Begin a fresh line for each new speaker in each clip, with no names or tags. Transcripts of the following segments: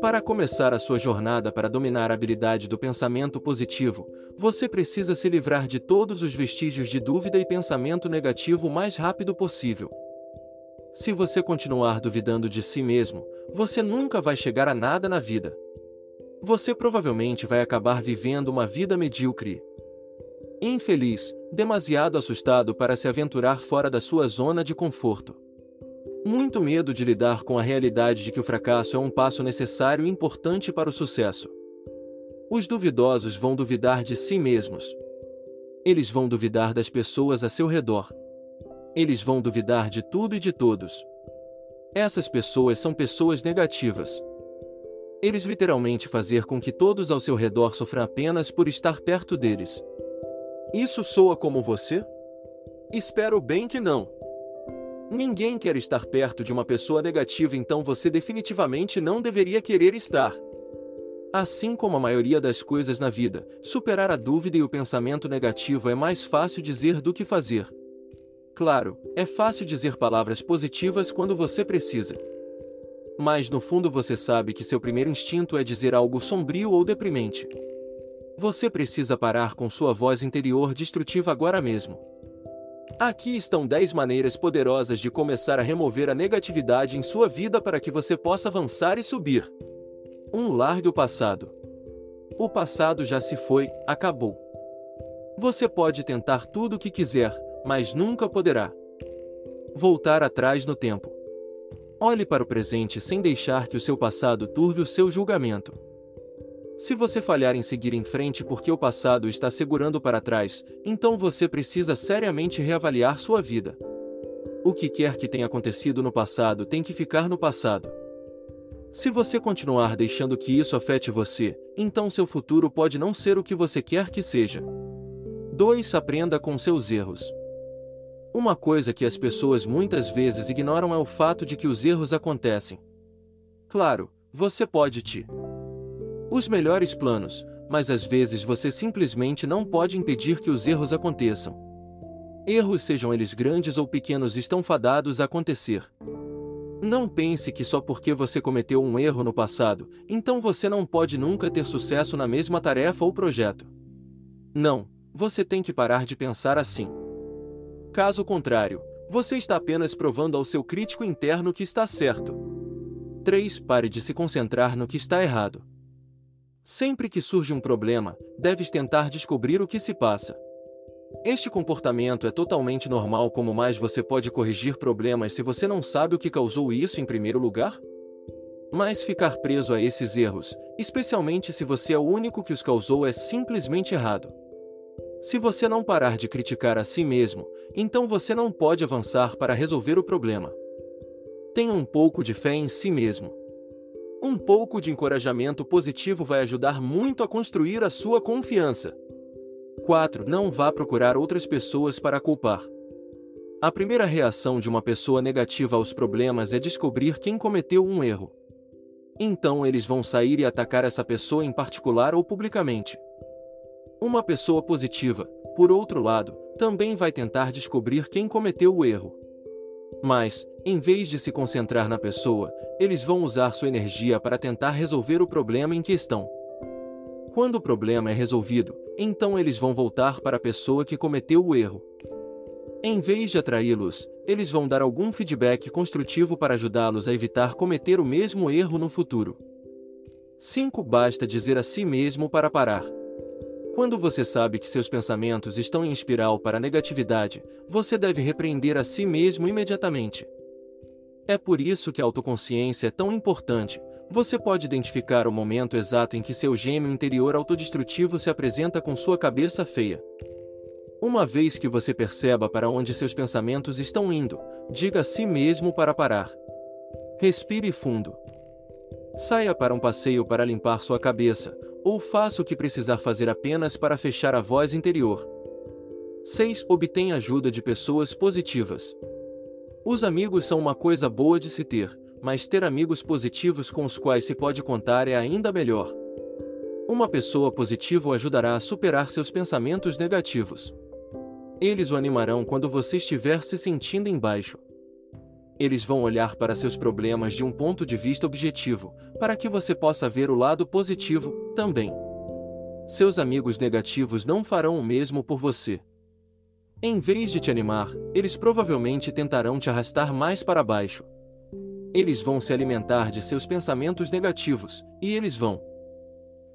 Para começar a sua jornada para dominar a habilidade do pensamento positivo, você precisa se livrar de todos os vestígios de dúvida e pensamento negativo o mais rápido possível. Se você continuar duvidando de si mesmo, você nunca vai chegar a nada na vida. Você provavelmente vai acabar vivendo uma vida medíocre. Infeliz, demasiado assustado para se aventurar fora da sua zona de conforto. Muito medo de lidar com a realidade de que o fracasso é um passo necessário e importante para o sucesso. Os duvidosos vão duvidar de si mesmos. Eles vão duvidar das pessoas a seu redor. Eles vão duvidar de tudo e de todos. Essas pessoas são pessoas negativas. Eles literalmente fazer com que todos ao seu redor sofram apenas por estar perto deles. Isso soa como você? Espero bem que não. Ninguém quer estar perto de uma pessoa negativa, então você definitivamente não deveria querer estar. Assim como a maioria das coisas na vida, superar a dúvida e o pensamento negativo é mais fácil dizer do que fazer. Claro, é fácil dizer palavras positivas quando você precisa. Mas no fundo você sabe que seu primeiro instinto é dizer algo sombrio ou deprimente. Você precisa parar com sua voz interior destrutiva agora mesmo. Aqui estão 10 maneiras poderosas de começar a remover a negatividade em sua vida para que você possa avançar e subir. 1. Um, largue o passado. O passado já se foi, acabou. Você pode tentar tudo o que quiser, mas nunca poderá voltar atrás no tempo. Olhe para o presente sem deixar que o seu passado turve o seu julgamento. Se você falhar em seguir em frente porque o passado está segurando para trás, então você precisa seriamente reavaliar sua vida. O que quer que tenha acontecido no passado tem que ficar no passado. Se você continuar deixando que isso afete você, então seu futuro pode não ser o que você quer que seja. 2. Aprenda com seus erros. Uma coisa que as pessoas muitas vezes ignoram é o fato de que os erros acontecem. Claro, você pode te os melhores planos, mas às vezes você simplesmente não pode impedir que os erros aconteçam. Erros, sejam eles grandes ou pequenos, estão fadados a acontecer. Não pense que só porque você cometeu um erro no passado, então você não pode nunca ter sucesso na mesma tarefa ou projeto. Não, você tem que parar de pensar assim. Caso contrário, você está apenas provando ao seu crítico interno que está certo. 3. Pare de se concentrar no que está errado. Sempre que surge um problema, deves tentar descobrir o que se passa. Este comportamento é totalmente normal, como mais você pode corrigir problemas se você não sabe o que causou isso em primeiro lugar? Mas ficar preso a esses erros, especialmente se você é o único que os causou, é simplesmente errado. Se você não parar de criticar a si mesmo, então você não pode avançar para resolver o problema. Tenha um pouco de fé em si mesmo. Um pouco de encorajamento positivo vai ajudar muito a construir a sua confiança. 4. Não vá procurar outras pessoas para culpar. A primeira reação de uma pessoa negativa aos problemas é descobrir quem cometeu um erro. Então eles vão sair e atacar essa pessoa em particular ou publicamente. Uma pessoa positiva, por outro lado, também vai tentar descobrir quem cometeu o erro. Mas, em vez de se concentrar na pessoa, eles vão usar sua energia para tentar resolver o problema em questão. Quando o problema é resolvido, então eles vão voltar para a pessoa que cometeu o erro. Em vez de atraí-los, eles vão dar algum feedback construtivo para ajudá-los a evitar cometer o mesmo erro no futuro. 5. Basta dizer a si mesmo para parar. Quando você sabe que seus pensamentos estão em espiral para a negatividade, você deve repreender a si mesmo imediatamente. É por isso que a autoconsciência é tão importante. Você pode identificar o momento exato em que seu gêmeo interior autodestrutivo se apresenta com sua cabeça feia. Uma vez que você perceba para onde seus pensamentos estão indo, Diga a si mesmo para parar. Respire fundo. Saia para um passeio para limpar sua cabeça, ou faça o que precisar fazer apenas para fechar a voz interior. 6. Obtenha ajuda de pessoas positivas. Os amigos são uma coisa boa de se ter, mas ter amigos positivos com os quais se pode contar é ainda melhor. Uma pessoa positiva o ajudará a superar seus pensamentos negativos. Eles o animarão quando você estiver se sentindo embaixo. Eles vão olhar para seus problemas de um ponto de vista objetivo, para que você possa ver o lado positivo também. Seus amigos negativos não farão o mesmo por você. Em vez de te animar, eles provavelmente tentarão te arrastar mais para baixo. Eles vão se alimentar de seus pensamentos negativos, e eles vão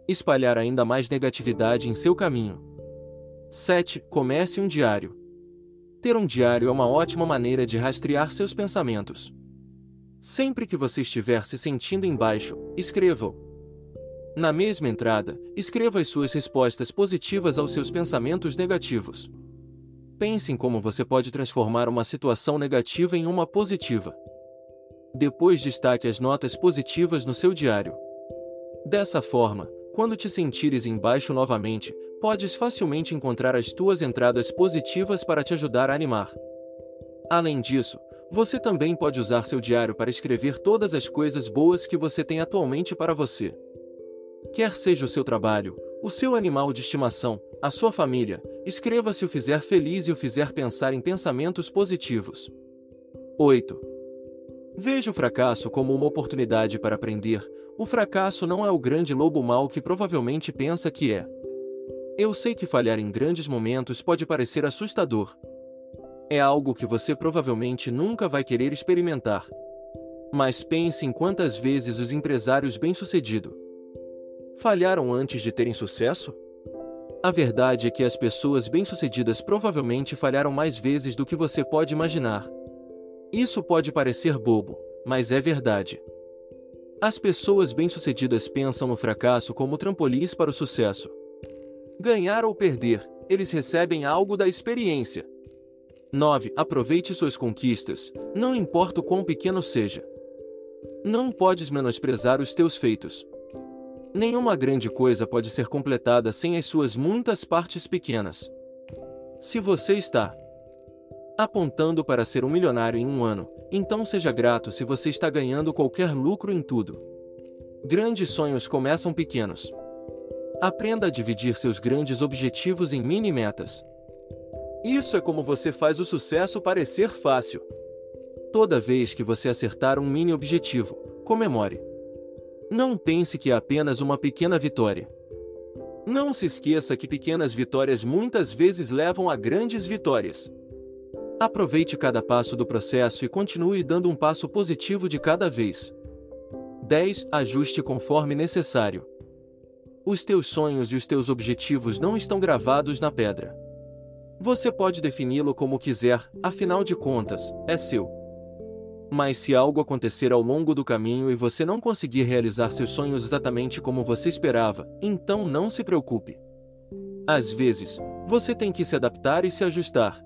espalhar ainda mais negatividade em seu caminho. 7. Comece um diário. Ter um diário é uma ótima maneira de rastrear seus pensamentos. Sempre que você estiver se sentindo embaixo, escreva-o. Na mesma entrada, escreva as suas respostas positivas aos seus pensamentos negativos. Pense em como você pode transformar uma situação negativa em uma positiva. Depois destaque as notas positivas no seu diário. Dessa forma, quando te sentires embaixo novamente, podes facilmente encontrar as tuas entradas positivas para te ajudar a animar. Além disso, você também pode usar seu diário para escrever todas as coisas boas que você tem atualmente para você. Quer seja o seu trabalho, o seu animal de estimação, a sua família, escreva se o fizer feliz e o fizer pensar em pensamentos positivos. 8. Veja o fracasso como uma oportunidade para aprender. O fracasso não é o grande lobo mau que provavelmente pensa que é. Eu sei que falhar em grandes momentos pode parecer assustador. É algo que você provavelmente nunca vai querer experimentar. Mas pense em quantas vezes os empresários bem-sucedidos falharam antes de terem sucesso? A verdade é que as pessoas bem-sucedidas provavelmente falharam mais vezes do que você pode imaginar. Isso pode parecer bobo, mas é verdade. As pessoas bem-sucedidas pensam no fracasso como trampolins para o sucesso. Ganhar ou perder, eles recebem algo da experiência. 9. Aproveite suas conquistas, não importa o quão pequeno seja. Não podes menosprezar os teus feitos. Nenhuma grande coisa pode ser completada sem as suas muitas partes pequenas. Se você está apontando para ser um milionário em um ano, então seja grato se você está ganhando qualquer lucro em tudo. Grandes sonhos começam pequenos. Aprenda a dividir seus grandes objetivos em mini metas. Isso é como você faz o sucesso parecer fácil. Toda vez que você acertar um mini objetivo, comemore. Não pense que é apenas uma pequena vitória. Não se esqueça que pequenas vitórias muitas vezes levam a grandes vitórias. Aproveite cada passo do processo e continue dando um passo positivo de cada vez. 10. Ajuste conforme necessário. Os teus sonhos e os teus objetivos não estão gravados na pedra. Você pode defini-lo como quiser, afinal de contas, é seu. Mas se algo acontecer ao longo do caminho e você não conseguir realizar seus sonhos exatamente como você esperava, então não se preocupe. Às vezes, você tem que se adaptar e se ajustar.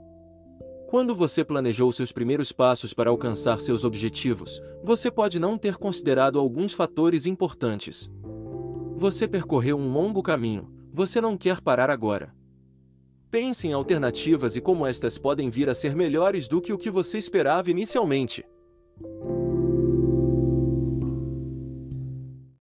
Quando você planejou seus primeiros passos para alcançar seus objetivos, você pode não ter considerado alguns fatores importantes. Você percorreu um longo caminho, você não quer parar agora. Pense em alternativas e como estas podem vir a ser melhores do que o que você esperava inicialmente. Thank you